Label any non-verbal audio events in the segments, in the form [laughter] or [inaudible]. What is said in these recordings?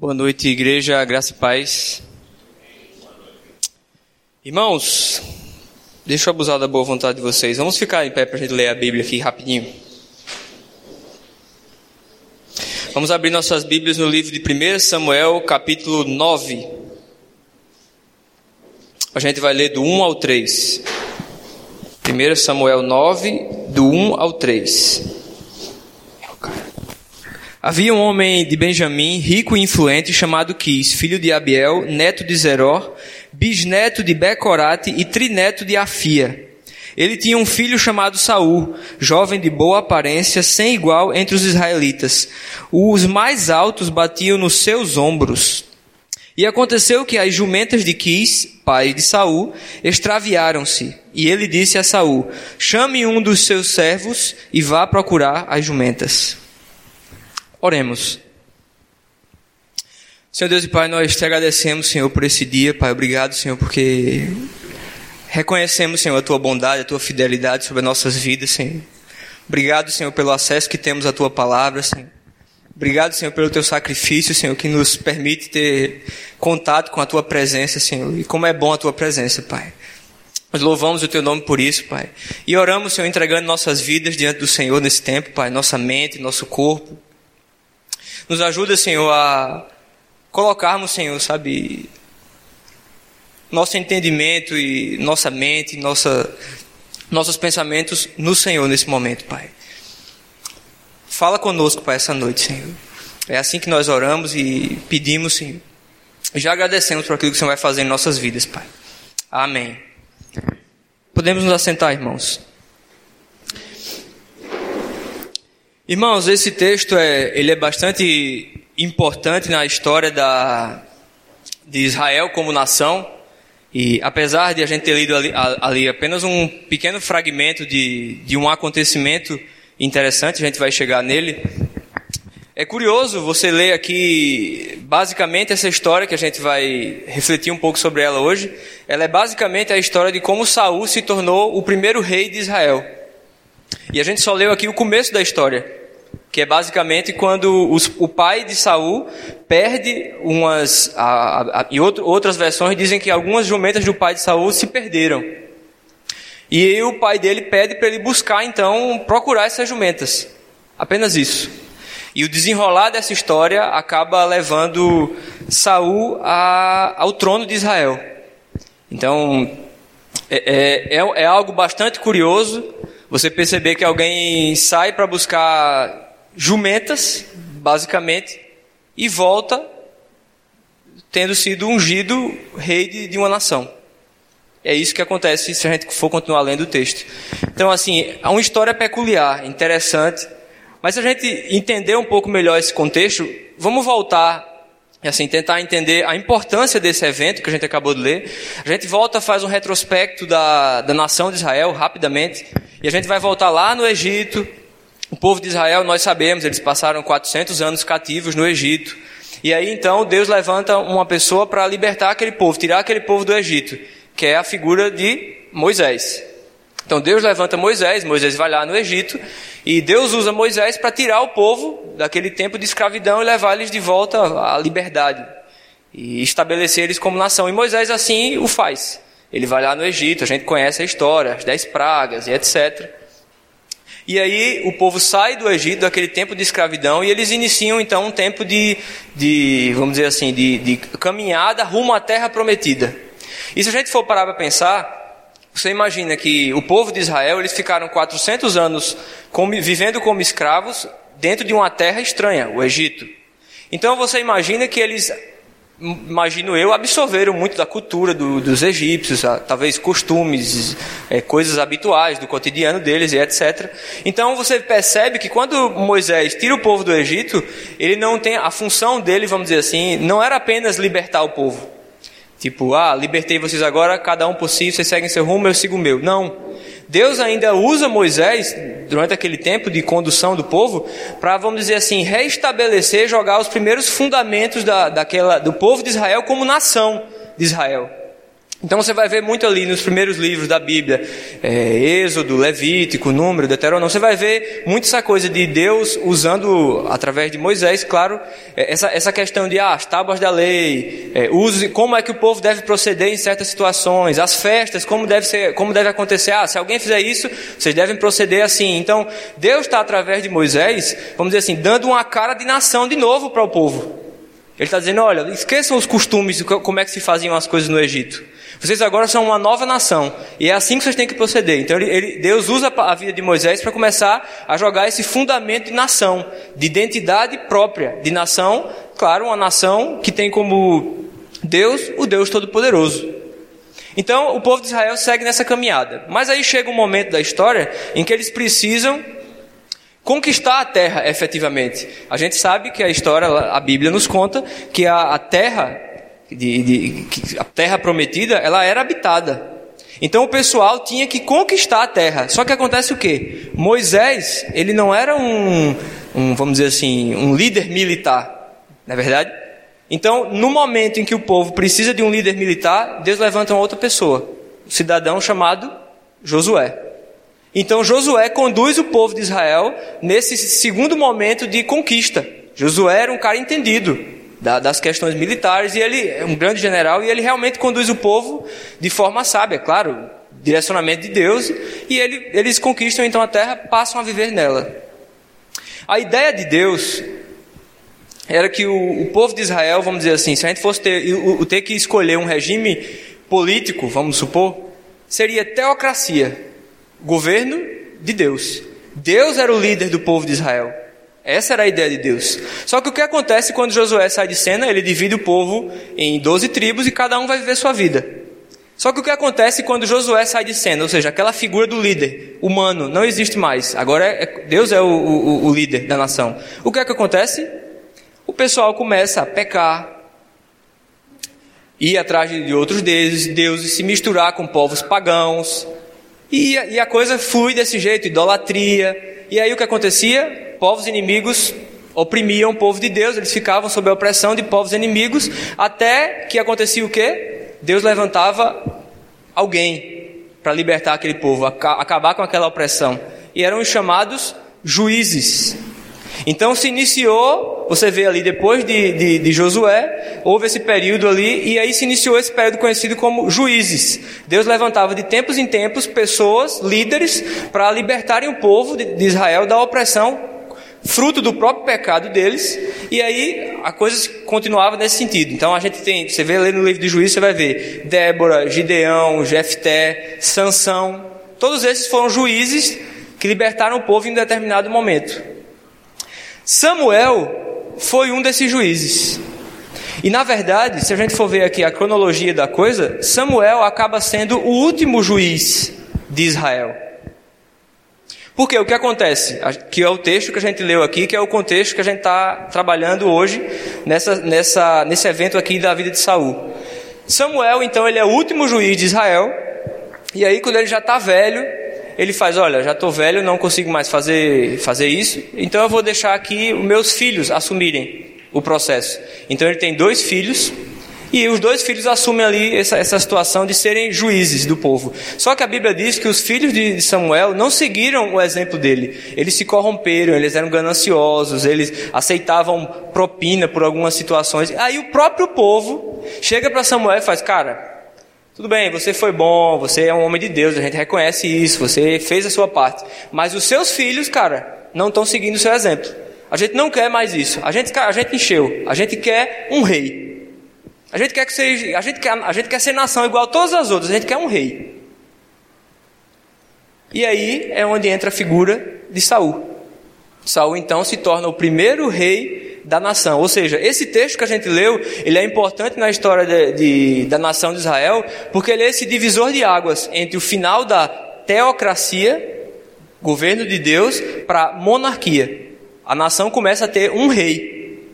Boa noite, igreja, graça e paz. Irmãos, deixa eu abusar da boa vontade de vocês. Vamos ficar em pé para a gente ler a Bíblia aqui rapidinho. Vamos abrir nossas Bíblias no livro de 1 Samuel, capítulo 9. A gente vai ler do 1 ao 3. 1 Samuel 9, do 1 ao 3. Havia um homem de Benjamim, rico e influente, chamado Quis, filho de Abiel, neto de Zeror, bisneto de Becorate e trineto de Afia. Ele tinha um filho chamado Saul, jovem de boa aparência, sem igual entre os israelitas. Os mais altos batiam nos seus ombros. E aconteceu que as jumentas de Quis, pai de Saul, extraviaram-se. E ele disse a Saul: Chame um dos seus servos e vá procurar as jumentas. Oremos. Senhor Deus e Pai, nós te agradecemos, Senhor, por esse dia, Pai. Obrigado, Senhor, porque reconhecemos, Senhor, a tua bondade, a tua fidelidade sobre as nossas vidas, Senhor. Obrigado, Senhor, pelo acesso que temos à tua palavra, Senhor. Obrigado, Senhor, pelo teu sacrifício, Senhor, que nos permite ter contato com a tua presença, Senhor. E como é bom a tua presença, Pai. Nós louvamos o teu nome por isso, Pai. E oramos, Senhor, entregando nossas vidas diante do Senhor nesse tempo, Pai. Nossa mente, nosso corpo. Nos ajuda, Senhor, a colocarmos, Senhor, sabe, nosso entendimento e nossa mente, nossa, nossos pensamentos no Senhor nesse momento, Pai. Fala conosco, Pai, essa noite, Senhor. É assim que nós oramos e pedimos, Senhor. Já agradecemos por aquilo que o Senhor vai fazer em nossas vidas, Pai. Amém. Podemos nos assentar, irmãos. Irmãos, esse texto é, ele é bastante importante na história da, de Israel como nação. E apesar de a gente ter lido ali, ali apenas um pequeno fragmento de, de um acontecimento interessante, a gente vai chegar nele. É curioso você ler aqui basicamente essa história que a gente vai refletir um pouco sobre ela hoje. Ela é basicamente a história de como Saul se tornou o primeiro rei de Israel. E a gente só leu aqui o começo da história que é basicamente quando os, o pai de Saul perde umas a, a, e outro, outras versões dizem que algumas jumentas do pai de Saul se perderam. E o pai dele pede para ele buscar então procurar essas jumentas. Apenas isso. E o desenrolar dessa história acaba levando Saul a, ao trono de Israel. Então é, é, é, é algo bastante curioso você perceber que alguém sai para buscar jumentas, basicamente, e volta tendo sido ungido rei de, de uma nação. É isso que acontece se a gente for continuar lendo o texto. Então, assim, é uma história peculiar, interessante. Mas se a gente entender um pouco melhor esse contexto, vamos voltar assim tentar entender a importância desse evento que a gente acabou de ler. A gente volta, faz um retrospecto da, da nação de Israel rapidamente, e a gente vai voltar lá no Egito, o povo de Israel, nós sabemos, eles passaram 400 anos cativos no Egito. E aí então Deus levanta uma pessoa para libertar aquele povo, tirar aquele povo do Egito, que é a figura de Moisés. Então Deus levanta Moisés, Moisés vai lá no Egito, e Deus usa Moisés para tirar o povo daquele tempo de escravidão e levar eles de volta à liberdade. E estabelecer eles como nação. E Moisés assim o faz. Ele vai lá no Egito, a gente conhece a história, as dez pragas e etc. E aí o povo sai do Egito, daquele tempo de escravidão, e eles iniciam então um tempo de, de vamos dizer assim, de, de caminhada rumo à terra prometida. E se a gente for parar para pensar, você imagina que o povo de Israel, eles ficaram 400 anos como, vivendo como escravos dentro de uma terra estranha, o Egito. Então você imagina que eles imagino eu, absorveram muito da cultura do, dos egípcios, talvez costumes, é, coisas habituais do cotidiano deles e etc. Então você percebe que quando Moisés tira o povo do Egito, ele não tem a função dele, vamos dizer assim, não era apenas libertar o povo. Tipo, ah, libertei vocês agora, cada um por si, vocês seguem seu rumo, eu sigo o meu. Não. Deus ainda usa Moisés, durante aquele tempo de condução do povo, para, vamos dizer assim, restabelecer, jogar os primeiros fundamentos da, daquela, do povo de Israel como nação de Israel. Então você vai ver muito ali nos primeiros livros da Bíblia, é, Êxodo, Levítico, Número, Deuteronômio, você vai ver muito essa coisa de Deus usando, através de Moisés, claro, é, essa, essa questão de ah, as tábuas da lei, é, use, como é que o povo deve proceder em certas situações, as festas, como deve, ser, como deve acontecer, ah, se alguém fizer isso, vocês devem proceder assim. Então, Deus está através de Moisés, vamos dizer assim, dando uma cara de nação de novo para o povo. Ele está dizendo, olha, esqueçam os costumes, como é que se faziam as coisas no Egito. Vocês agora são uma nova nação. E é assim que vocês têm que proceder. Então ele, ele, Deus usa a vida de Moisés para começar a jogar esse fundamento de nação, de identidade própria, de nação, claro, uma nação que tem como Deus o Deus Todo-Poderoso. Então o povo de Israel segue nessa caminhada. Mas aí chega um momento da história em que eles precisam conquistar a terra efetivamente. A gente sabe que a história, a Bíblia nos conta que a, a terra de, de, a terra prometida, ela era habitada. Então o pessoal tinha que conquistar a terra. Só que acontece o quê? Moisés, ele não era um, um vamos dizer assim, um líder militar, não é verdade? Então, no momento em que o povo precisa de um líder militar, Deus levanta uma outra pessoa, um cidadão chamado Josué. Então Josué conduz o povo de Israel nesse segundo momento de conquista. Josué era um cara entendido da, das questões militares, e ele é um grande general, e ele realmente conduz o povo de forma sábia, claro, direcionamento de Deus, e ele, eles conquistam então a terra, passam a viver nela. A ideia de Deus era que o, o povo de Israel, vamos dizer assim, se a gente fosse ter, o, ter que escolher um regime político, vamos supor, seria teocracia, governo de Deus. Deus era o líder do povo de Israel. Essa era a ideia de Deus. Só que o que acontece quando Josué sai de cena? Ele divide o povo em 12 tribos e cada um vai viver sua vida. Só que o que acontece quando Josué sai de cena? Ou seja, aquela figura do líder humano não existe mais. Agora é, Deus é o, o, o líder da nação. O que é que acontece? O pessoal começa a pecar, ir atrás de outros deuses, deuses se misturar com povos pagãos. E, e a coisa flui desse jeito, idolatria. E aí o que acontecia? povos inimigos oprimiam o povo de Deus, eles ficavam sob a opressão de povos inimigos, até que acontecia o quê? Deus levantava alguém para libertar aquele povo, acabar com aquela opressão. E eram os chamados juízes. Então se iniciou, você vê ali depois de, de, de, Josué, houve esse período ali, e aí se iniciou esse período conhecido como juízes. Deus levantava de tempos em tempos pessoas, líderes, para libertarem o povo de, de Israel da opressão fruto do próprio pecado deles, e aí a coisa continuava nesse sentido. Então a gente tem, você vê ler no livro de Juízes, você vai ver Débora, Gideão, Jefté, Sansão, todos esses foram juízes que libertaram o povo em um determinado momento. Samuel foi um desses juízes. E na verdade, se a gente for ver aqui a cronologia da coisa, Samuel acaba sendo o último juiz de Israel. Porque o que acontece? Que é o texto que a gente leu aqui, que é o contexto que a gente está trabalhando hoje nessa, nessa, nesse evento aqui da vida de Saul. Samuel, então, ele é o último juiz de Israel. E aí, quando ele já está velho, ele faz: Olha, já estou velho, não consigo mais fazer, fazer isso, então eu vou deixar aqui os meus filhos assumirem o processo. Então, ele tem dois filhos. E os dois filhos assumem ali essa, essa situação de serem juízes do povo. Só que a Bíblia diz que os filhos de Samuel não seguiram o exemplo dele. Eles se corromperam, eles eram gananciosos, eles aceitavam propina por algumas situações. Aí o próprio povo chega para Samuel e faz: Cara, tudo bem, você foi bom, você é um homem de Deus, a gente reconhece isso, você fez a sua parte. Mas os seus filhos, cara, não estão seguindo o seu exemplo. A gente não quer mais isso. A gente, a gente encheu. A gente quer um rei. A gente quer que seja, a gente quer, a gente quer ser nação igual a todas as outras, a gente quer um rei. E aí é onde entra a figura de Saul. Saul então se torna o primeiro rei da nação. Ou seja, esse texto que a gente leu, ele é importante na história de, de, da nação de Israel, porque ele é esse divisor de águas entre o final da teocracia, governo de Deus, para monarquia. A nação começa a ter um rei.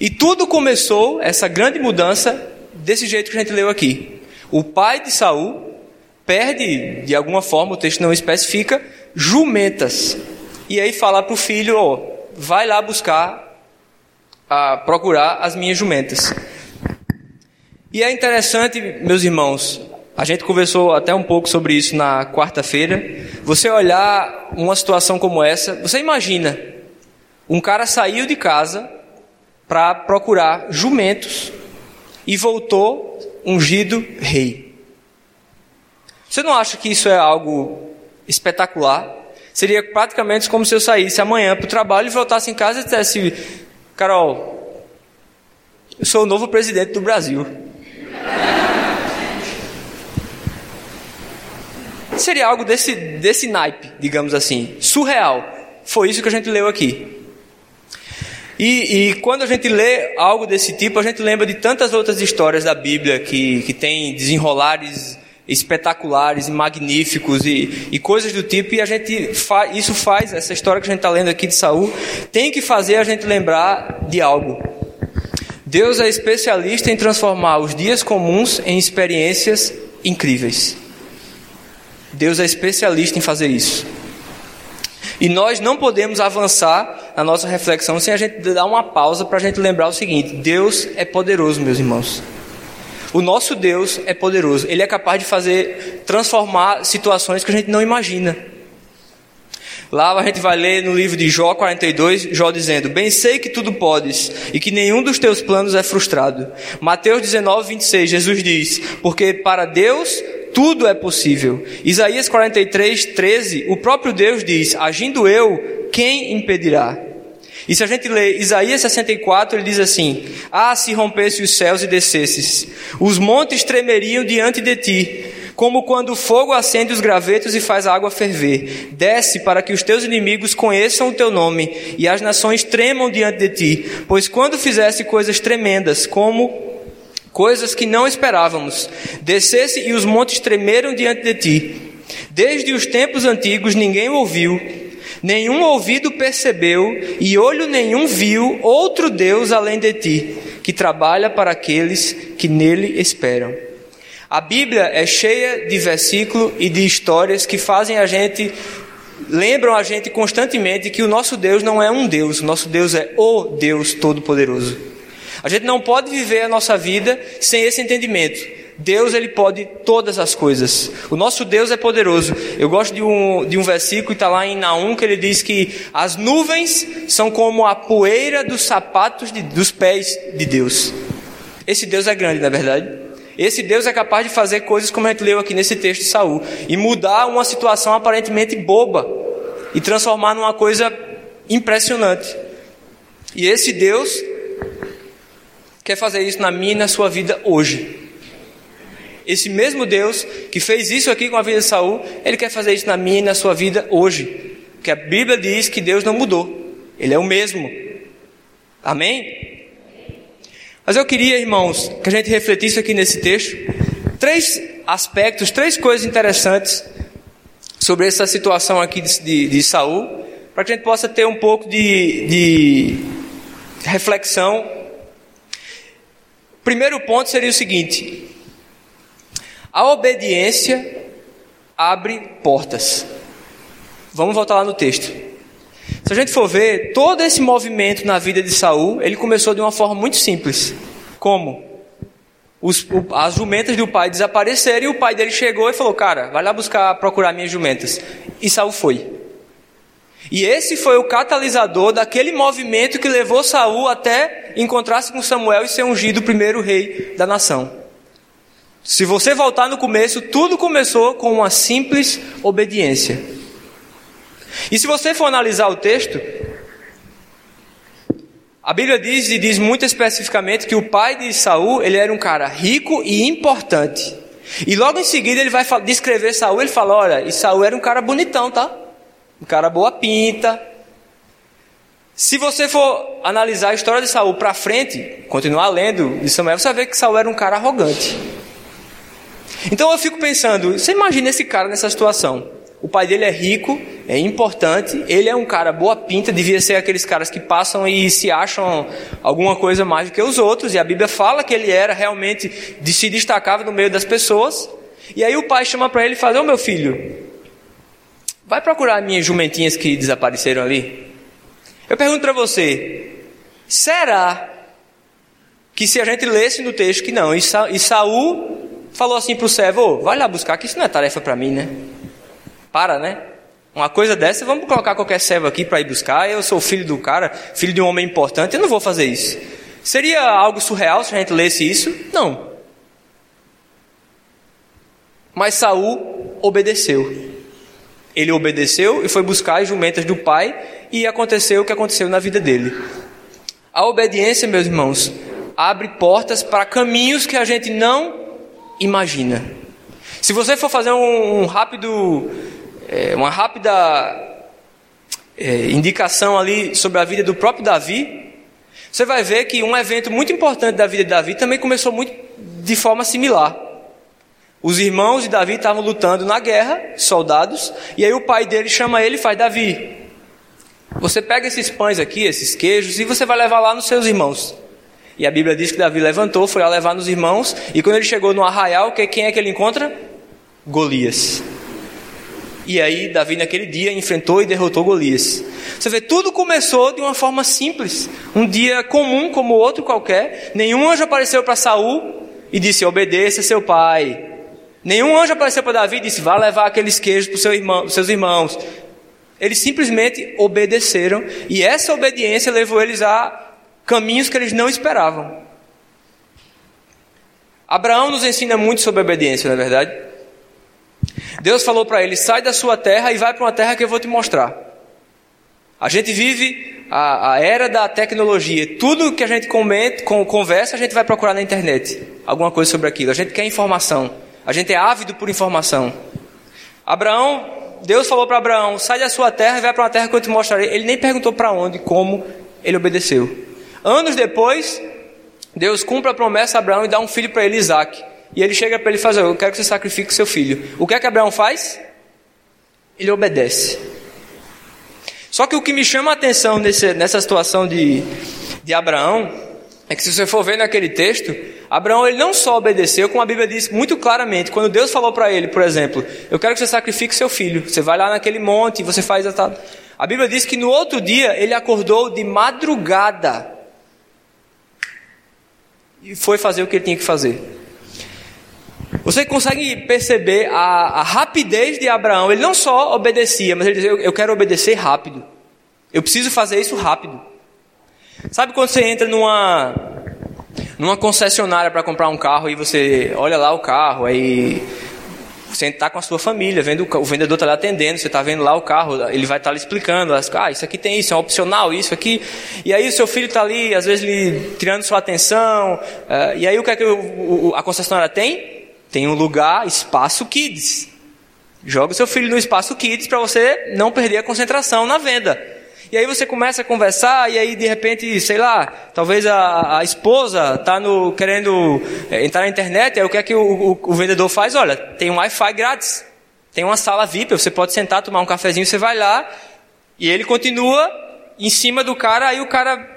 E tudo começou, essa grande mudança, desse jeito que a gente leu aqui. O pai de Saul perde, de alguma forma, o texto não especifica, jumentas. E aí fala para o filho, ó, vai lá buscar, a, procurar as minhas jumentas. E é interessante, meus irmãos, a gente conversou até um pouco sobre isso na quarta-feira. Você olhar uma situação como essa, você imagina, um cara saiu de casa para procurar jumentos e voltou ungido rei. Você não acha que isso é algo espetacular? Seria praticamente como se eu saísse amanhã para o trabalho e voltasse em casa e dissesse: Carol, eu sou o novo presidente do Brasil. Seria algo desse, desse naipe, digamos assim, surreal. Foi isso que a gente leu aqui. E, e, quando a gente lê algo desse tipo, a gente lembra de tantas outras histórias da Bíblia que, que tem desenrolares espetaculares e magníficos e, e coisas do tipo, e a gente fa, isso faz, essa história que a gente está lendo aqui de Saul, tem que fazer a gente lembrar de algo. Deus é especialista em transformar os dias comuns em experiências incríveis. Deus é especialista em fazer isso. E nós não podemos avançar na nossa reflexão sem a gente dar uma pausa para a gente lembrar o seguinte: Deus é poderoso, meus irmãos. O nosso Deus é poderoso. Ele é capaz de fazer, transformar situações que a gente não imagina. Lá a gente vai ler no livro de Jó 42, Jó dizendo: Bem sei que tudo podes e que nenhum dos teus planos é frustrado. Mateus 19, 26, Jesus diz: Porque para Deus tudo é possível. Isaías 43, 13, o próprio Deus diz: Agindo eu, quem impedirá? E se a gente lê Isaías 64, ele diz assim: Ah, se rompesse os céus e descesses, os montes tremeriam diante de ti, como quando o fogo acende os gravetos e faz a água ferver. Desce para que os teus inimigos conheçam o teu nome e as nações tremam diante de ti, pois quando fizesse coisas tremendas, como coisas que não esperávamos, descesse e os montes tremeram diante de ti. Desde os tempos antigos ninguém ouviu, nenhum ouvido percebeu e olho nenhum viu outro Deus além de ti, que trabalha para aqueles que nele esperam. A Bíblia é cheia de versículos e de histórias que fazem a gente, lembram a gente constantemente que o nosso Deus não é um Deus, o nosso Deus é o Deus Todo-Poderoso. A gente não pode viver a nossa vida sem esse entendimento. Deus ele pode todas as coisas. O nosso Deus é poderoso. Eu gosto de um, de um versículo que está lá em Naum que ele diz que as nuvens são como a poeira dos sapatos de, dos pés de Deus. Esse Deus é grande, na é verdade. Esse Deus é capaz de fazer coisas como a gente leu aqui nesse texto de Saul e mudar uma situação aparentemente boba e transformar numa coisa impressionante. E esse Deus quer fazer isso na minha e na sua vida hoje. Esse mesmo Deus que fez isso aqui com a vida de Saul, ele quer fazer isso na minha e na sua vida hoje. Porque a Bíblia diz que Deus não mudou. Ele é o mesmo. Amém? Mas eu queria, irmãos, que a gente refletisse aqui nesse texto três aspectos, três coisas interessantes sobre essa situação aqui de, de, de Saul, para que a gente possa ter um pouco de, de reflexão Primeiro ponto seria o seguinte: a obediência abre portas. Vamos voltar lá no texto. Se a gente for ver, todo esse movimento na vida de Saul, ele começou de uma forma muito simples. Como? Os, o, as jumentas do pai desapareceram e o pai dele chegou e falou: Cara, vai lá buscar, procurar minhas jumentas. E Saul foi. E esse foi o catalisador daquele movimento que levou Saul até encontrar-se com Samuel e ser ungido o primeiro rei da nação. Se você voltar no começo, tudo começou com uma simples obediência. E se você for analisar o texto, a Bíblia diz e diz muito especificamente que o pai de Saul, ele era um cara rico e importante. E logo em seguida ele vai descrever Saul, ele fala: "Olha, e Saul era um cara bonitão, tá? Um cara boa pinta. Se você for analisar a história de Saul para frente, continuar lendo de Samuel, você vai ver que Saul era um cara arrogante. Então eu fico pensando, você imagina esse cara nessa situação? O pai dele é rico, é importante, ele é um cara boa pinta, devia ser aqueles caras que passam e se acham alguma coisa mais do que os outros, e a Bíblia fala que ele era realmente de se destacava no meio das pessoas. E aí o pai chama para ele e fala: Ô meu filho, Vai procurar minhas jumentinhas que desapareceram ali. Eu pergunto para você: será que se a gente lesse no texto que não, e, e Saul falou assim para o servo, vai lá buscar, que isso não é tarefa para mim, né? Para, né? Uma coisa dessa, vamos colocar qualquer servo aqui para ir buscar, eu sou filho do cara, filho de um homem importante, eu não vou fazer isso. Seria algo surreal se a gente lesse isso? Não. Mas Saul obedeceu. Ele obedeceu e foi buscar as jumentas do pai, e aconteceu o que aconteceu na vida dele. A obediência, meus irmãos, abre portas para caminhos que a gente não imagina. Se você for fazer um, um rápido, é, uma rápida é, indicação ali sobre a vida do próprio Davi, você vai ver que um evento muito importante da vida de Davi também começou muito de forma similar. Os irmãos de Davi estavam lutando na guerra, soldados, e aí o pai dele chama ele e faz: Davi, você pega esses pães aqui, esses queijos, e você vai levar lá nos seus irmãos. E a Bíblia diz que Davi levantou, foi a levar nos irmãos, e quando ele chegou no arraial, quem é que ele encontra? Golias. E aí Davi naquele dia enfrentou e derrotou Golias. Você vê, tudo começou de uma forma simples, um dia comum como outro qualquer. Nenhum anjo apareceu para Saul e disse: obedeça seu pai. Nenhum anjo apareceu para Davi e disse: vá levar aqueles queijos para seu irmão, seus irmãos. Eles simplesmente obedeceram e essa obediência levou eles a caminhos que eles não esperavam. Abraão nos ensina muito sobre obediência, não é verdade? Deus falou para ele: sai da sua terra e vai para uma terra que eu vou te mostrar. A gente vive a, a era da tecnologia. Tudo que a gente comenta, conversa, a gente vai procurar na internet alguma coisa sobre aquilo. A gente quer informação. A gente é ávido por informação. Abraão, Deus falou para Abraão: sai da sua terra e vai para uma terra que eu te mostrarei. Ele nem perguntou para onde, como, ele obedeceu. Anos depois, Deus cumpre a promessa a Abraão e dá um filho para ele, Isaac. E ele chega para ele e faz: Eu quero que você sacrifique seu filho. O que é que Abraão faz? Ele obedece. Só que o que me chama a atenção nesse, nessa situação de, de Abraão é que se você for ver naquele texto, Abraão ele não só obedeceu, como a Bíblia diz muito claramente, quando Deus falou para ele, por exemplo, eu quero que você sacrifique seu filho. Você vai lá naquele monte você faz a A Bíblia diz que no outro dia ele acordou de madrugada e foi fazer o que ele tinha que fazer. Você consegue perceber a, a rapidez de Abraão? Ele não só obedecia, mas ele dizia: eu, eu quero obedecer rápido. Eu preciso fazer isso rápido. Sabe quando você entra numa numa concessionária para comprar um carro e você olha lá o carro, aí você está com a sua família, vendo o vendedor está lhe atendendo, você está vendo lá o carro, ele vai estar tá explicando, ah, isso aqui tem isso, é opcional, isso aqui. E aí o seu filho está ali, às vezes, lhe tirando sua atenção. Uh, e aí o que é que o, o, a concessionária tem? Tem um lugar, espaço kids. Joga o seu filho no espaço kids para você não perder a concentração na venda. E aí você começa a conversar e aí de repente, sei lá, talvez a, a esposa está no, querendo é, entrar na internet, aí o que é que o, o, o vendedor faz? Olha, tem um Wi-Fi grátis, tem uma sala VIP, você pode sentar, tomar um cafezinho, você vai lá e ele continua em cima do cara, aí o cara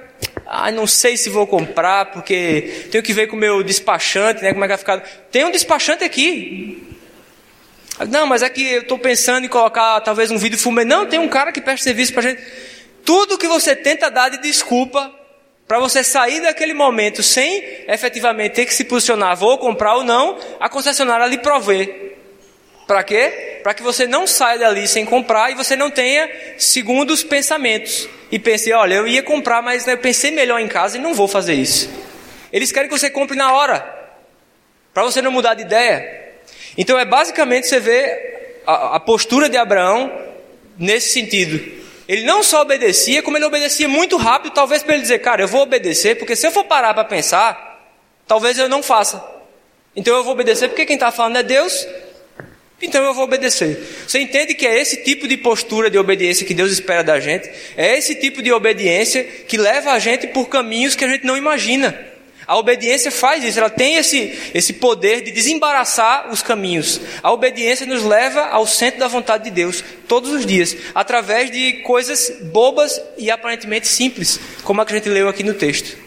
ah, não sei se vou comprar, porque tenho que ver com o meu despachante, né? Como é que vai ficar. Tem um despachante aqui. Não, mas é que eu estou pensando em colocar talvez um vídeo fumê. Não, tem um cara que presta serviço para gente. Tudo que você tenta dar de desculpa para você sair daquele momento sem efetivamente ter que se posicionar, vou comprar ou não, a concessionária lhe provê. Para quê? Para que você não saia dali sem comprar e você não tenha segundos pensamentos. E pense, olha, eu ia comprar, mas eu pensei melhor em casa e não vou fazer isso. Eles querem que você compre na hora, para você não mudar de ideia. Então é basicamente você vê a, a postura de Abraão nesse sentido. Ele não só obedecia, como ele obedecia muito rápido, talvez para ele dizer, cara, eu vou obedecer, porque se eu for parar para pensar, talvez eu não faça. Então eu vou obedecer, porque quem está falando é Deus, então eu vou obedecer. Você entende que é esse tipo de postura de obediência que Deus espera da gente? É esse tipo de obediência que leva a gente por caminhos que a gente não imagina. A obediência faz isso, ela tem esse, esse poder de desembaraçar os caminhos. A obediência nos leva ao centro da vontade de Deus, todos os dias, através de coisas bobas e aparentemente simples, como a que a gente leu aqui no texto.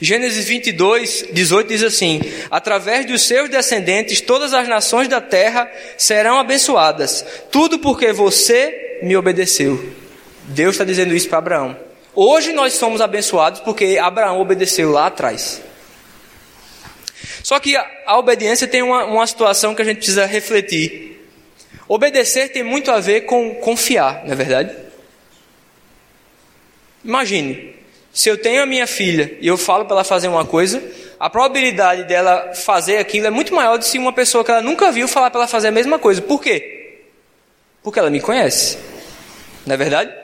Gênesis 22, 18 diz assim: Através dos seus descendentes, todas as nações da terra serão abençoadas, tudo porque você me obedeceu. Deus está dizendo isso para Abraão. Hoje nós somos abençoados porque Abraão obedeceu lá atrás. Só que a, a obediência tem uma, uma situação que a gente precisa refletir. Obedecer tem muito a ver com confiar, não é verdade? Imagine, se eu tenho a minha filha e eu falo para ela fazer uma coisa, a probabilidade dela fazer aquilo é muito maior do que se uma pessoa que ela nunca viu falar para ela fazer a mesma coisa. Por quê? Porque ela me conhece. Não é verdade?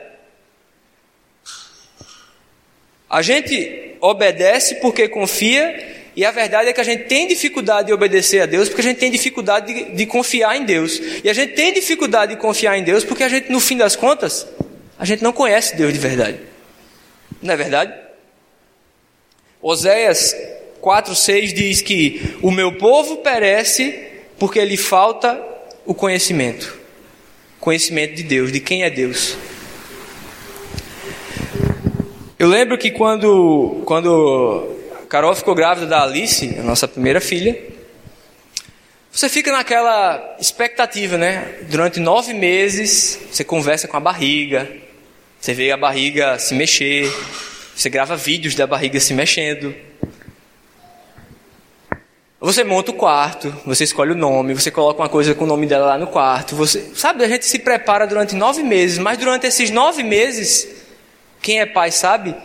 A gente obedece porque confia, e a verdade é que a gente tem dificuldade de obedecer a Deus porque a gente tem dificuldade de, de confiar em Deus. E a gente tem dificuldade de confiar em Deus porque a gente, no fim das contas, a gente não conhece Deus de verdade. Não é verdade? Oséias 4,6 diz que o meu povo perece porque lhe falta o conhecimento. Conhecimento de Deus, de quem é Deus. Eu lembro que quando, quando Carol ficou grávida da Alice, a nossa primeira filha, você fica naquela expectativa, né? Durante nove meses, você conversa com a barriga, você vê a barriga se mexer, você grava vídeos da barriga se mexendo. Você monta o quarto, você escolhe o nome, você coloca uma coisa com o nome dela lá no quarto. Você, sabe, a gente se prepara durante nove meses, mas durante esses nove meses, quem é pai sabe,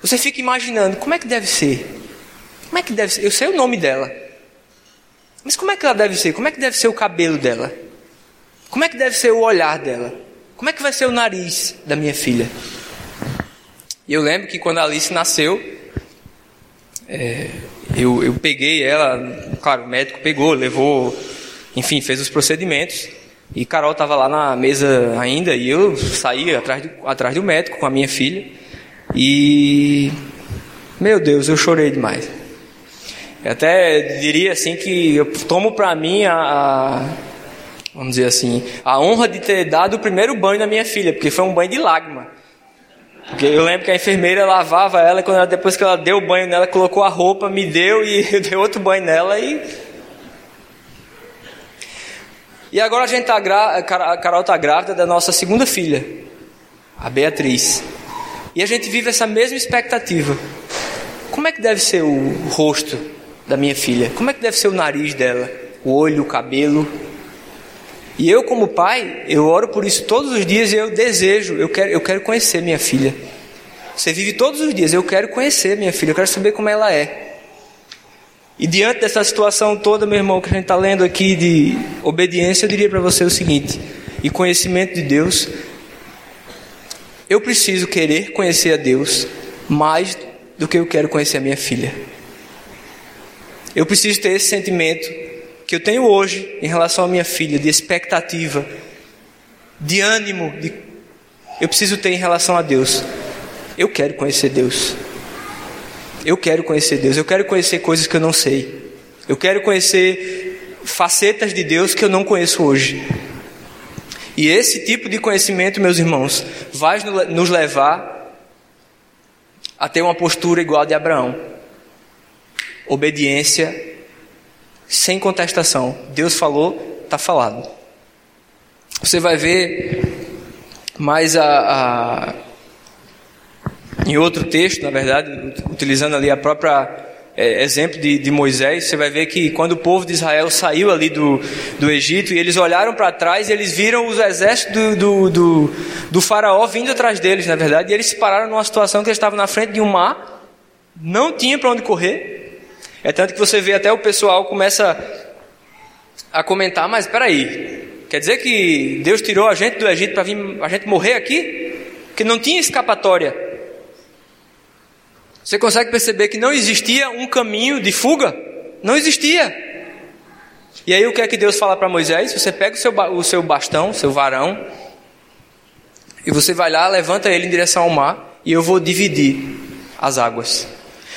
você fica imaginando como é que deve ser. Como é que deve ser? Eu sei o nome dela. Mas como é que ela deve ser? Como é que deve ser o cabelo dela? Como é que deve ser o olhar dela? Como é que vai ser o nariz da minha filha? E eu lembro que quando a Alice nasceu, é, eu, eu peguei ela, claro, o médico pegou, levou, enfim, fez os procedimentos. E Carol estava lá na mesa ainda e eu saí atrás do, atrás do médico com a minha filha. E, meu Deus, eu chorei demais. Eu até diria assim que eu tomo para mim a, a vamos dizer assim, a honra de ter dado o primeiro banho na minha filha, porque foi um banho de lágrima. Porque eu lembro que a enfermeira lavava ela, quando ela, depois que ela deu o banho nela, colocou a roupa, me deu e [laughs] eu dei outro banho nela e. E agora a gente tá gra... a Carol está grávida da nossa segunda filha, a Beatriz. E a gente vive essa mesma expectativa. Como é que deve ser o rosto da minha filha? Como é que deve ser o nariz dela? O olho, o cabelo? E eu, como pai, eu oro por isso todos os dias e eu desejo, eu quero, eu quero conhecer minha filha. Você vive todos os dias, eu quero conhecer minha filha, eu quero saber como ela é. E diante dessa situação toda, meu irmão, que a gente está lendo aqui de obediência, eu diria para você o seguinte: e conhecimento de Deus, eu preciso querer conhecer a Deus mais do que eu quero conhecer a minha filha. Eu preciso ter esse sentimento que eu tenho hoje em relação à minha filha, de expectativa, de ânimo, de... eu preciso ter em relação a Deus. Eu quero conhecer Deus. Eu quero conhecer Deus. Eu quero conhecer coisas que eu não sei. Eu quero conhecer facetas de Deus que eu não conheço hoje. E esse tipo de conhecimento, meus irmãos, vai nos levar a ter uma postura igual a de Abraão. Obediência sem contestação. Deus falou, está falado. Você vai ver mais a, a, em outro texto, na verdade, utilizando ali a própria é, exemplo de, de, Moisés, você vai ver que quando o povo de Israel saiu ali do, do Egito e eles olharam para trás, eles viram os exércitos do, do, do, do faraó vindo atrás deles, na verdade, e eles se pararam numa situação que eles estavam na frente de um mar, não tinha para onde correr, é tanto que você vê até o pessoal começa a comentar, mas espera aí, quer dizer que Deus tirou a gente do Egito para vir a gente morrer aqui? Que não tinha escapatória. Você consegue perceber que não existia um caminho de fuga? Não existia. E aí o que é que Deus fala para Moisés? Você pega o seu, o seu bastão, seu varão, e você vai lá, levanta ele em direção ao mar, e eu vou dividir as águas.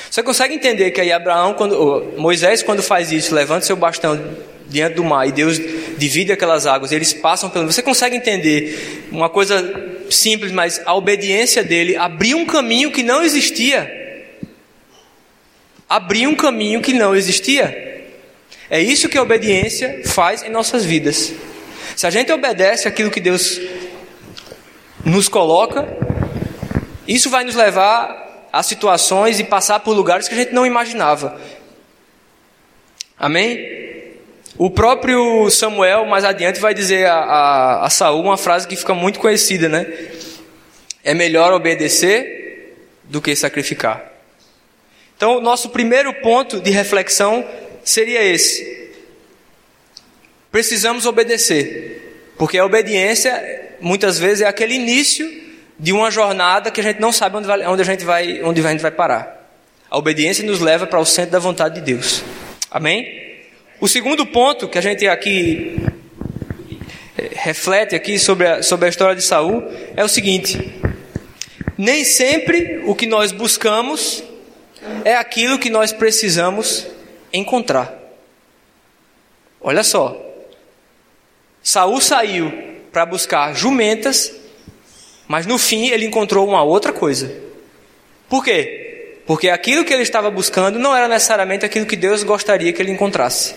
Você consegue entender que aí Abraão, quando, Moisés, quando faz isso, levanta seu bastão diante do mar e Deus divide aquelas águas, eles passam pelo. Você consegue entender uma coisa simples, mas a obediência dele abriu um caminho que não existia. Abriu um caminho que não existia. É isso que a obediência faz em nossas vidas. Se a gente obedece aquilo que Deus nos coloca, Isso vai nos levar a situações e passar por lugares que a gente não imaginava. Amém? O próprio Samuel, mais adiante, vai dizer a, a, a Saul uma frase que fica muito conhecida, né? É melhor obedecer do que sacrificar. Então, nosso primeiro ponto de reflexão seria esse. Precisamos obedecer, porque a obediência, muitas vezes, é aquele início de uma jornada que a gente não sabe onde, vai, onde, a, gente vai, onde a gente vai parar. A obediência nos leva para o centro da vontade de Deus. Amém? O segundo ponto que a gente aqui eh, reflete aqui sobre a, sobre a história de Saul é o seguinte: nem sempre o que nós buscamos é aquilo que nós precisamos encontrar. Olha só. Saul saiu para buscar jumentas, mas no fim ele encontrou uma outra coisa. Por quê? Porque aquilo que ele estava buscando não era necessariamente aquilo que Deus gostaria que ele encontrasse.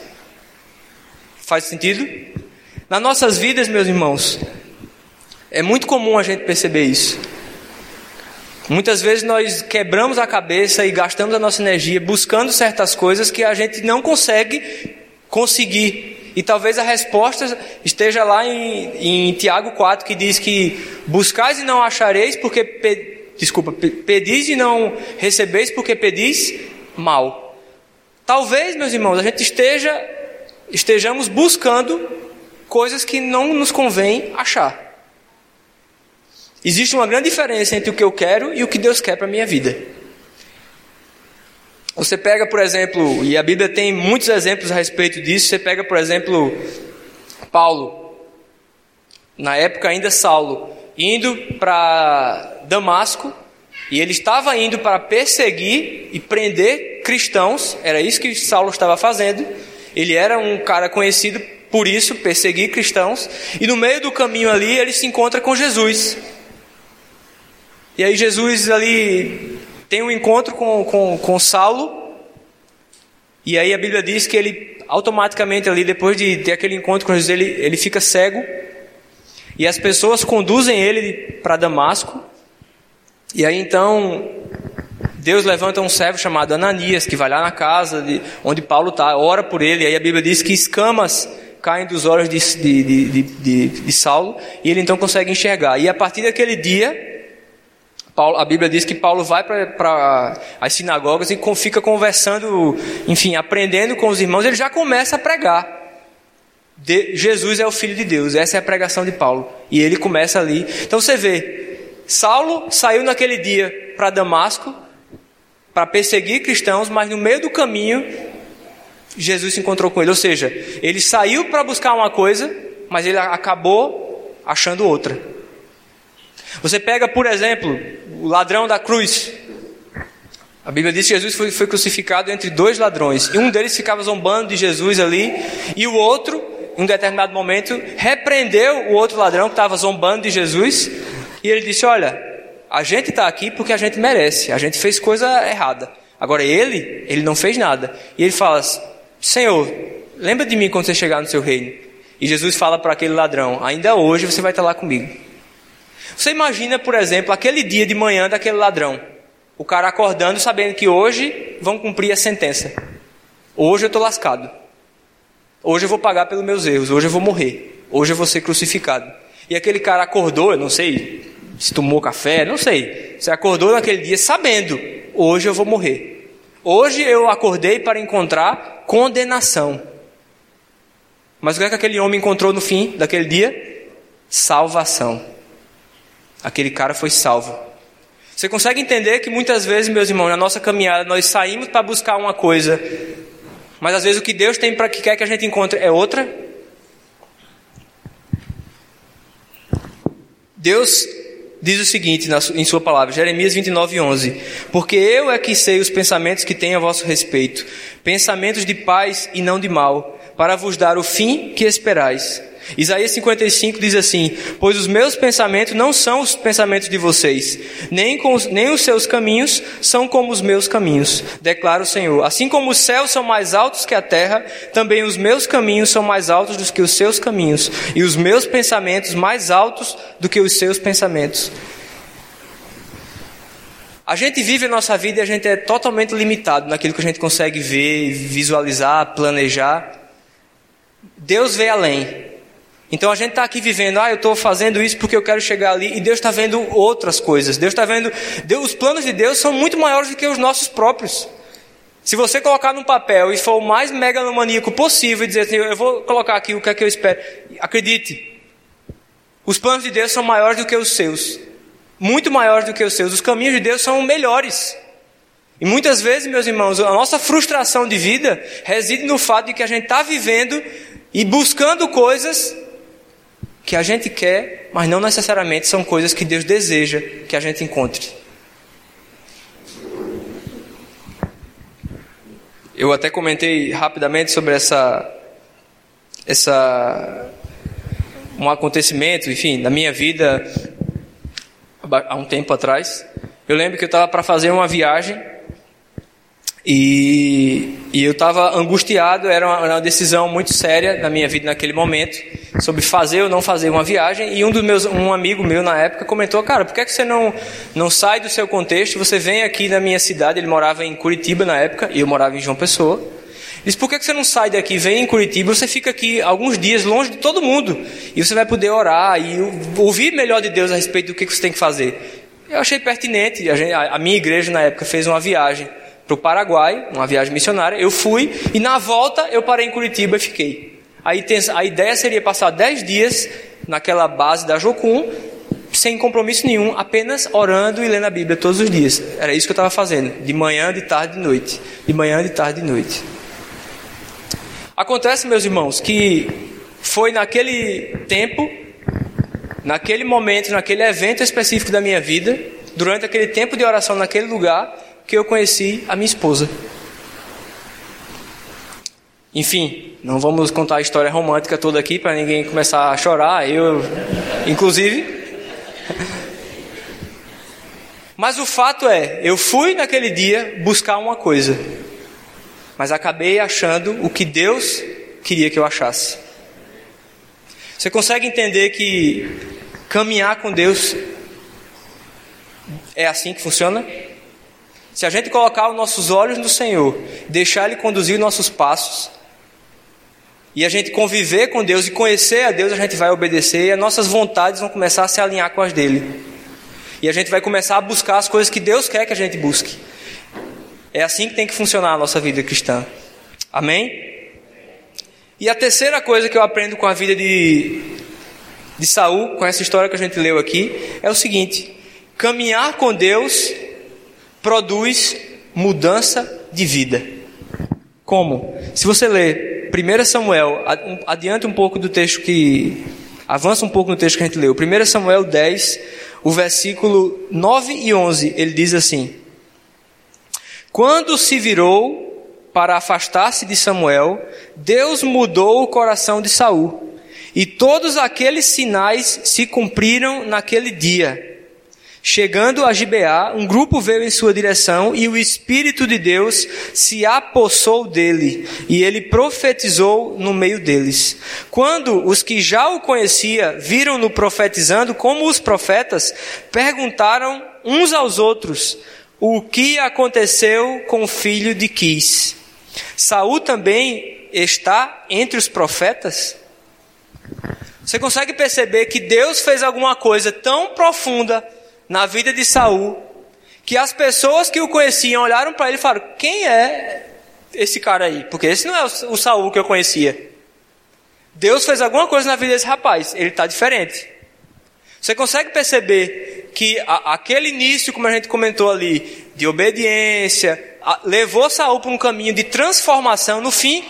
Faz sentido? Nas nossas vidas, meus irmãos, é muito comum a gente perceber isso. Muitas vezes nós quebramos a cabeça e gastamos a nossa energia buscando certas coisas que a gente não consegue conseguir. E talvez a resposta esteja lá em, em Tiago 4, que diz que buscais e não achareis, porque desculpa, pedis e não recebeis porque pedis mal. Talvez, meus irmãos, a gente esteja estejamos buscando coisas que não nos convém achar. Existe uma grande diferença entre o que eu quero e o que Deus quer para a minha vida. Você pega, por exemplo, e a Bíblia tem muitos exemplos a respeito disso. Você pega, por exemplo, Paulo, na época ainda Saulo indo para Damasco e ele estava indo para perseguir e prender cristãos, era isso que Saulo estava fazendo. Ele era um cara conhecido por isso, perseguir cristãos, e no meio do caminho ali ele se encontra com Jesus. E aí Jesus ali tem um encontro com, com, com Saulo, e aí a Bíblia diz que ele automaticamente ali, depois de ter aquele encontro com Jesus, ele, ele fica cego, e as pessoas conduzem ele para Damasco. E aí então Deus levanta um servo chamado Ananias, que vai lá na casa de, onde Paulo está, ora por ele. E aí a Bíblia diz que escamas caem dos olhos de, de, de, de, de Saulo e ele então consegue enxergar. E a partir daquele dia, Paulo, a Bíblia diz que Paulo vai para as sinagogas e fica conversando, enfim, aprendendo com os irmãos. Ele já começa a pregar. De, Jesus é o Filho de Deus. Essa é a pregação de Paulo. E ele começa ali. Então você vê, Saulo saiu naquele dia para Damasco para perseguir cristãos, mas no meio do caminho Jesus se encontrou com ele. Ou seja, ele saiu para buscar uma coisa, mas ele acabou achando outra. Você pega, por exemplo, o ladrão da cruz. A Bíblia diz que Jesus foi, foi, crucificado entre dois ladrões. E um deles ficava zombando de Jesus ali, e o outro em um determinado momento, repreendeu o outro ladrão que estava zombando de Jesus, e ele disse: Olha, a gente está aqui porque a gente merece, a gente fez coisa errada. Agora ele, ele não fez nada. E ele fala: Senhor, lembra de mim quando você chegar no seu reino. E Jesus fala para aquele ladrão: Ainda hoje você vai estar lá comigo. Você imagina, por exemplo, aquele dia de manhã daquele ladrão. O cara acordando sabendo que hoje vão cumprir a sentença. Hoje eu estou lascado. Hoje eu vou pagar pelos meus erros, hoje eu vou morrer, hoje eu vou ser crucificado. E aquele cara acordou, eu não sei se tomou café, não sei. Você acordou naquele dia sabendo, hoje eu vou morrer. Hoje eu acordei para encontrar condenação. Mas o que, é que aquele homem encontrou no fim daquele dia? Salvação. Aquele cara foi salvo. Você consegue entender que muitas vezes, meus irmãos, na nossa caminhada, nós saímos para buscar uma coisa mas às vezes o que Deus tem para que quer que a gente encontre é outra. Deus diz o seguinte em sua palavra, Jeremias 29, 11: Porque eu é que sei os pensamentos que tenho a vosso respeito, pensamentos de paz e não de mal, para vos dar o fim que esperais. Isaías 55 diz assim: Pois os meus pensamentos não são os pensamentos de vocês, nem, os, nem os seus caminhos são como os meus caminhos, declara o Senhor. Assim como os céus são mais altos que a terra, também os meus caminhos são mais altos do que os seus caminhos, e os meus pensamentos mais altos do que os seus pensamentos. A gente vive a nossa vida e a gente é totalmente limitado naquilo que a gente consegue ver, visualizar, planejar. Deus vê além. Então a gente está aqui vivendo, ah, eu estou fazendo isso porque eu quero chegar ali, e Deus está vendo outras coisas. Deus está vendo, Deus, os planos de Deus são muito maiores do que os nossos próprios. Se você colocar num papel e for o mais megalomaníaco possível e dizer assim, eu vou colocar aqui o que é que eu espero, acredite, os planos de Deus são maiores do que os seus muito maiores do que os seus. Os caminhos de Deus são melhores. E muitas vezes, meus irmãos, a nossa frustração de vida reside no fato de que a gente está vivendo e buscando coisas que a gente quer, mas não necessariamente são coisas que Deus deseja que a gente encontre. Eu até comentei rapidamente sobre essa essa um acontecimento, enfim, na minha vida há um tempo atrás. Eu lembro que eu estava para fazer uma viagem e, e eu estava angustiado. Era uma, uma, decisão muito séria na minha vida naquele momento sobre fazer ou não fazer uma viagem. E um dos meus, um amigo meu na época comentou: Cara, por que, é que você não, não sai do seu contexto? Você vem aqui na minha cidade. Ele morava em Curitiba na época e eu morava em João Pessoa. Diz, por que você não sai daqui, vem em Curitiba, você fica aqui alguns dias longe de todo mundo. E você vai poder orar e ouvir melhor de Deus a respeito do que você tem que fazer. Eu achei pertinente. A, gente, a minha igreja na época fez uma viagem para o Paraguai, uma viagem missionária. Eu fui e na volta eu parei em Curitiba e fiquei. Aí a ideia seria passar 10 dias naquela base da Jocum, sem compromisso nenhum, apenas orando e lendo a Bíblia todos os dias. Era isso que eu estava fazendo, de manhã, de tarde, de noite. De manhã, de tarde, de noite. Acontece, meus irmãos, que foi naquele tempo, naquele momento, naquele evento específico da minha vida, durante aquele tempo de oração naquele lugar, que eu conheci a minha esposa. Enfim, não vamos contar a história romântica toda aqui para ninguém começar a chorar, eu inclusive. Mas o fato é, eu fui naquele dia buscar uma coisa mas acabei achando o que Deus queria que eu achasse. Você consegue entender que caminhar com Deus é assim que funciona? Se a gente colocar os nossos olhos no Senhor, deixar Ele conduzir nossos passos, e a gente conviver com Deus e conhecer a Deus, a gente vai obedecer e as nossas vontades vão começar a se alinhar com as dele. E a gente vai começar a buscar as coisas que Deus quer que a gente busque. É assim que tem que funcionar a nossa vida cristã. Amém? E a terceira coisa que eu aprendo com a vida de, de Saul, com essa história que a gente leu aqui, é o seguinte: caminhar com Deus produz mudança de vida. Como? Se você ler 1 Samuel, adianta um pouco do texto que. Avança um pouco no texto que a gente leu. 1 Samuel 10, o versículo 9 e 11, ele diz assim: quando se virou para afastar-se de Samuel, Deus mudou o coração de Saul. E todos aqueles sinais se cumpriram naquele dia. Chegando a Gibeá, um grupo veio em sua direção e o Espírito de Deus se apossou dele e ele profetizou no meio deles. Quando os que já o conhecia viram-no profetizando como os profetas, perguntaram uns aos outros: o que aconteceu com o filho de Quis. Saul também está entre os profetas? Você consegue perceber que Deus fez alguma coisa tão profunda na vida de Saul que as pessoas que o conheciam olharam para ele e falaram: "Quem é esse cara aí? Porque esse não é o Saul que eu conhecia". Deus fez alguma coisa na vida desse rapaz, ele está diferente. Você consegue perceber que a, aquele início, como a gente comentou ali, de obediência, a, levou Saul para um caminho de transformação. No fim,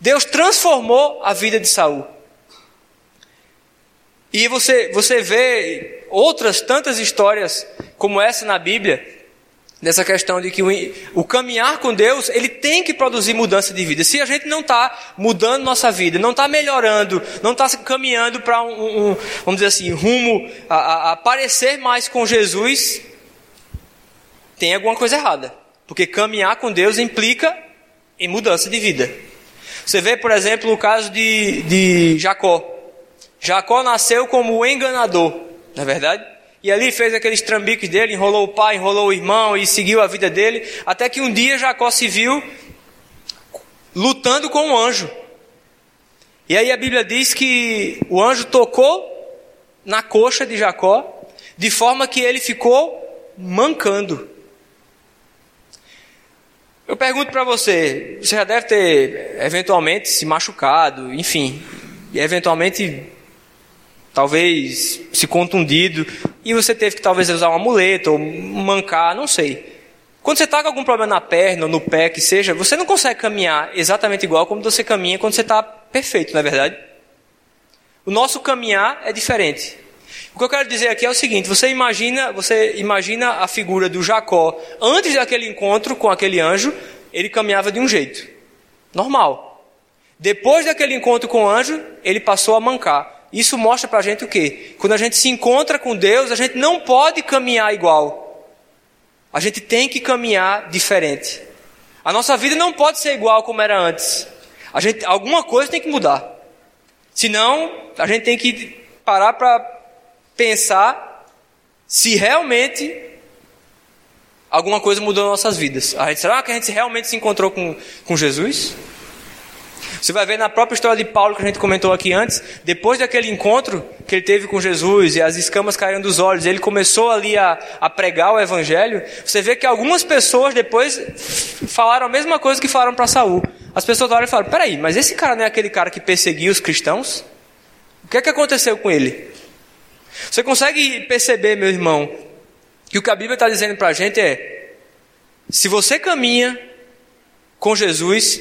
Deus transformou a vida de Saul. E você, você vê outras tantas histórias como essa na Bíblia, nessa questão de que o, o, caminhar com Deus, ele tem que produzir mudança de vida. Se a gente não está mudando nossa vida, não está melhorando, não está caminhando para um, um, vamos dizer assim, rumo a, a parecer mais com Jesus, tem alguma coisa errada. Porque caminhar com Deus implica em mudança de vida. Você vê, por exemplo, o caso de, de Jacó. Jacó nasceu como o enganador, não é verdade? e ali fez aqueles trambiques dele, enrolou o pai, enrolou o irmão e seguiu a vida dele, até que um dia Jacó se viu lutando com um anjo. E aí a Bíblia diz que o anjo tocou na coxa de Jacó, de forma que ele ficou mancando. Eu pergunto para você, você já deve ter eventualmente se machucado, enfim, eventualmente talvez se contundido, e você teve que talvez usar uma muleta ou mancar, não sei. Quando você está com algum problema na perna ou no pé, que seja, você não consegue caminhar exatamente igual como você caminha quando você está perfeito, não é verdade? O nosso caminhar é diferente. O que eu quero dizer aqui é o seguinte: você imagina, você imagina a figura do Jacó antes daquele encontro com aquele anjo, ele caminhava de um jeito, normal. Depois daquele encontro com o anjo, ele passou a mancar. Isso mostra para a gente o quê? Quando a gente se encontra com Deus, a gente não pode caminhar igual. A gente tem que caminhar diferente. A nossa vida não pode ser igual como era antes. A gente, alguma coisa tem que mudar. Senão, a gente tem que parar para pensar se realmente alguma coisa mudou nas nossas vidas. A gente, será que a gente realmente se encontrou com, com Jesus? Você vai ver na própria história de Paulo que a gente comentou aqui antes, depois daquele encontro que ele teve com Jesus e as escamas caíram dos olhos, ele começou ali a, a pregar o evangelho. Você vê que algumas pessoas depois falaram a mesma coisa que falaram para Saul. As pessoas olham e falam: peraí, mas esse cara não é aquele cara que perseguia os cristãos? O que é que aconteceu com ele? Você consegue perceber, meu irmão, que o que a Bíblia está dizendo para a gente é: se você caminha com Jesus,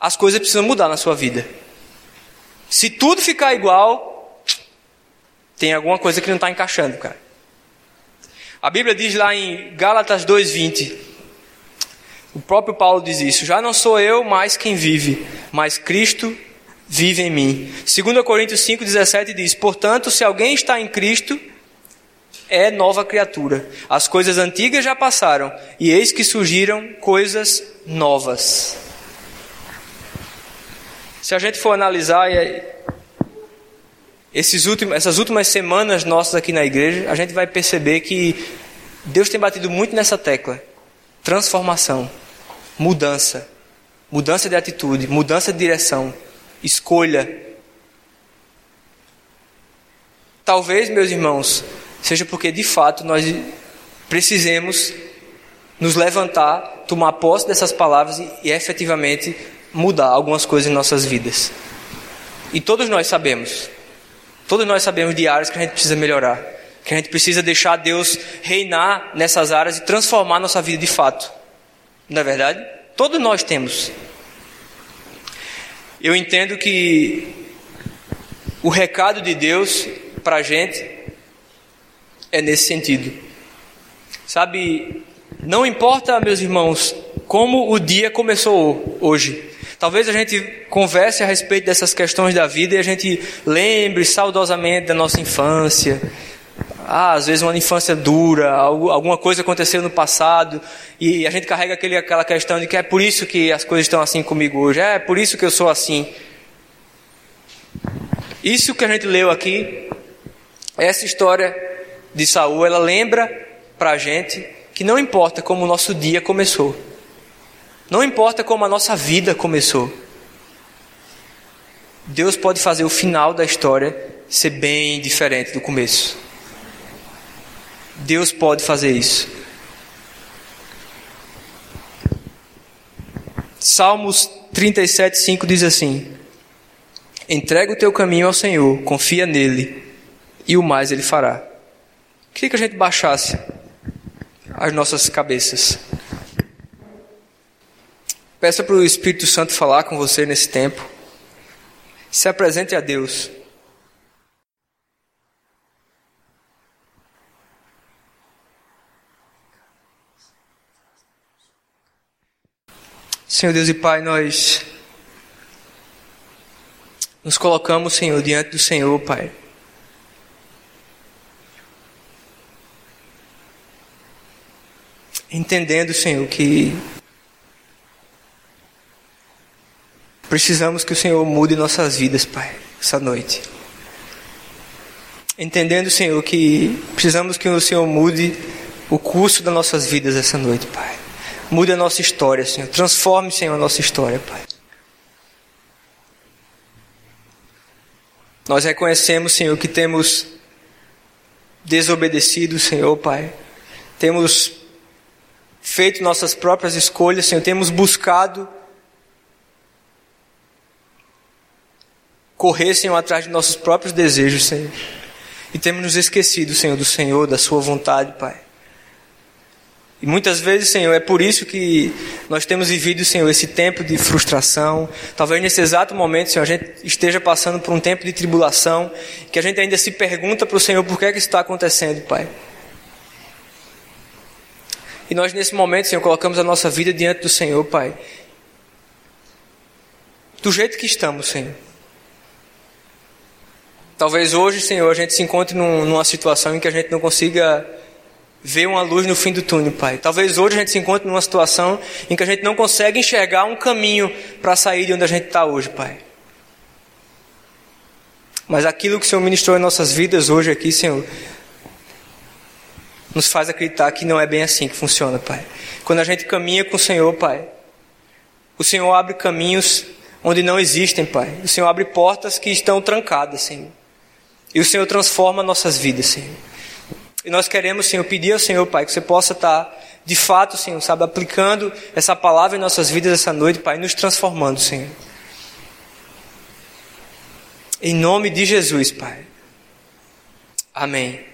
as coisas precisam mudar na sua vida. Se tudo ficar igual, tem alguma coisa que não está encaixando, cara. A Bíblia diz lá em Gálatas 2,20, o próprio Paulo diz isso: Já não sou eu mais quem vive, mas Cristo vive em mim. 2 Coríntios 5,17 diz: Portanto, se alguém está em Cristo, é nova criatura. As coisas antigas já passaram, e eis que surgiram coisas novas. Se a gente for analisar esses últimos, essas últimas semanas nossas aqui na igreja, a gente vai perceber que Deus tem batido muito nessa tecla: transformação, mudança, mudança de atitude, mudança de direção, escolha. Talvez, meus irmãos, seja porque de fato nós precisemos nos levantar, tomar posse dessas palavras e, e efetivamente mudar algumas coisas em nossas vidas. E todos nós sabemos, todos nós sabemos de áreas que a gente precisa melhorar, que a gente precisa deixar Deus reinar nessas áreas e transformar nossa vida de fato. Não é verdade? Todos nós temos. Eu entendo que o recado de Deus para a gente é nesse sentido. Sabe, não importa, meus irmãos, como o dia começou hoje. Talvez a gente converse a respeito dessas questões da vida e a gente lembre saudosamente da nossa infância. Ah, às vezes uma infância dura, alguma coisa aconteceu no passado e a gente carrega aquele, aquela questão de que é por isso que as coisas estão assim comigo hoje, é por isso que eu sou assim. Isso que a gente leu aqui, essa história de Saul, ela lembra para a gente que não importa como o nosso dia começou. Não importa como a nossa vida começou. Deus pode fazer o final da história ser bem diferente do começo. Deus pode fazer isso. Salmos 37, 5 diz assim: Entrega o teu caminho ao Senhor, confia nele, e o mais ele fará. Queria que a gente baixasse as nossas cabeças. Peça para o Espírito Santo falar com você nesse tempo. Se apresente a Deus. Senhor Deus e Pai, nós nos colocamos, Senhor, diante do Senhor, Pai. Entendendo, Senhor, que Precisamos que o Senhor mude nossas vidas, Pai, essa noite. entendendo, Senhor, que precisamos que o Senhor mude o curso das nossas vidas essa noite, Pai. Mude a nossa história, Senhor. Transforme, Senhor, a nossa história, Pai. Nós reconhecemos, Senhor, que temos desobedecido, Senhor, Pai. Temos feito nossas próprias escolhas, Senhor. Temos buscado correr, Senhor, atrás de nossos próprios desejos, Senhor. E temos nos esquecido, Senhor, do Senhor, da Sua vontade, Pai. E muitas vezes, Senhor, é por isso que nós temos vivido, Senhor, esse tempo de frustração. Talvez nesse exato momento, Senhor, a gente esteja passando por um tempo de tribulação, que a gente ainda se pergunta para o Senhor por que, é que está acontecendo, Pai. E nós, nesse momento, Senhor, colocamos a nossa vida diante do Senhor, Pai. Do jeito que estamos, Senhor. Talvez hoje, Senhor, a gente se encontre num, numa situação em que a gente não consiga ver uma luz no fim do túnel, Pai. Talvez hoje a gente se encontre numa situação em que a gente não consegue enxergar um caminho para sair de onde a gente está hoje, Pai. Mas aquilo que o Senhor ministrou em nossas vidas hoje aqui, Senhor, nos faz acreditar que não é bem assim que funciona, Pai. Quando a gente caminha com o Senhor, Pai, o Senhor abre caminhos onde não existem, Pai. O Senhor abre portas que estão trancadas, Senhor. E o Senhor transforma nossas vidas, Senhor. E nós queremos, Senhor, pedir ao Senhor, Pai, que você possa estar, de fato, Senhor, sabe, aplicando essa palavra em nossas vidas essa noite, Pai, nos transformando, Senhor. Em nome de Jesus, Pai. Amém.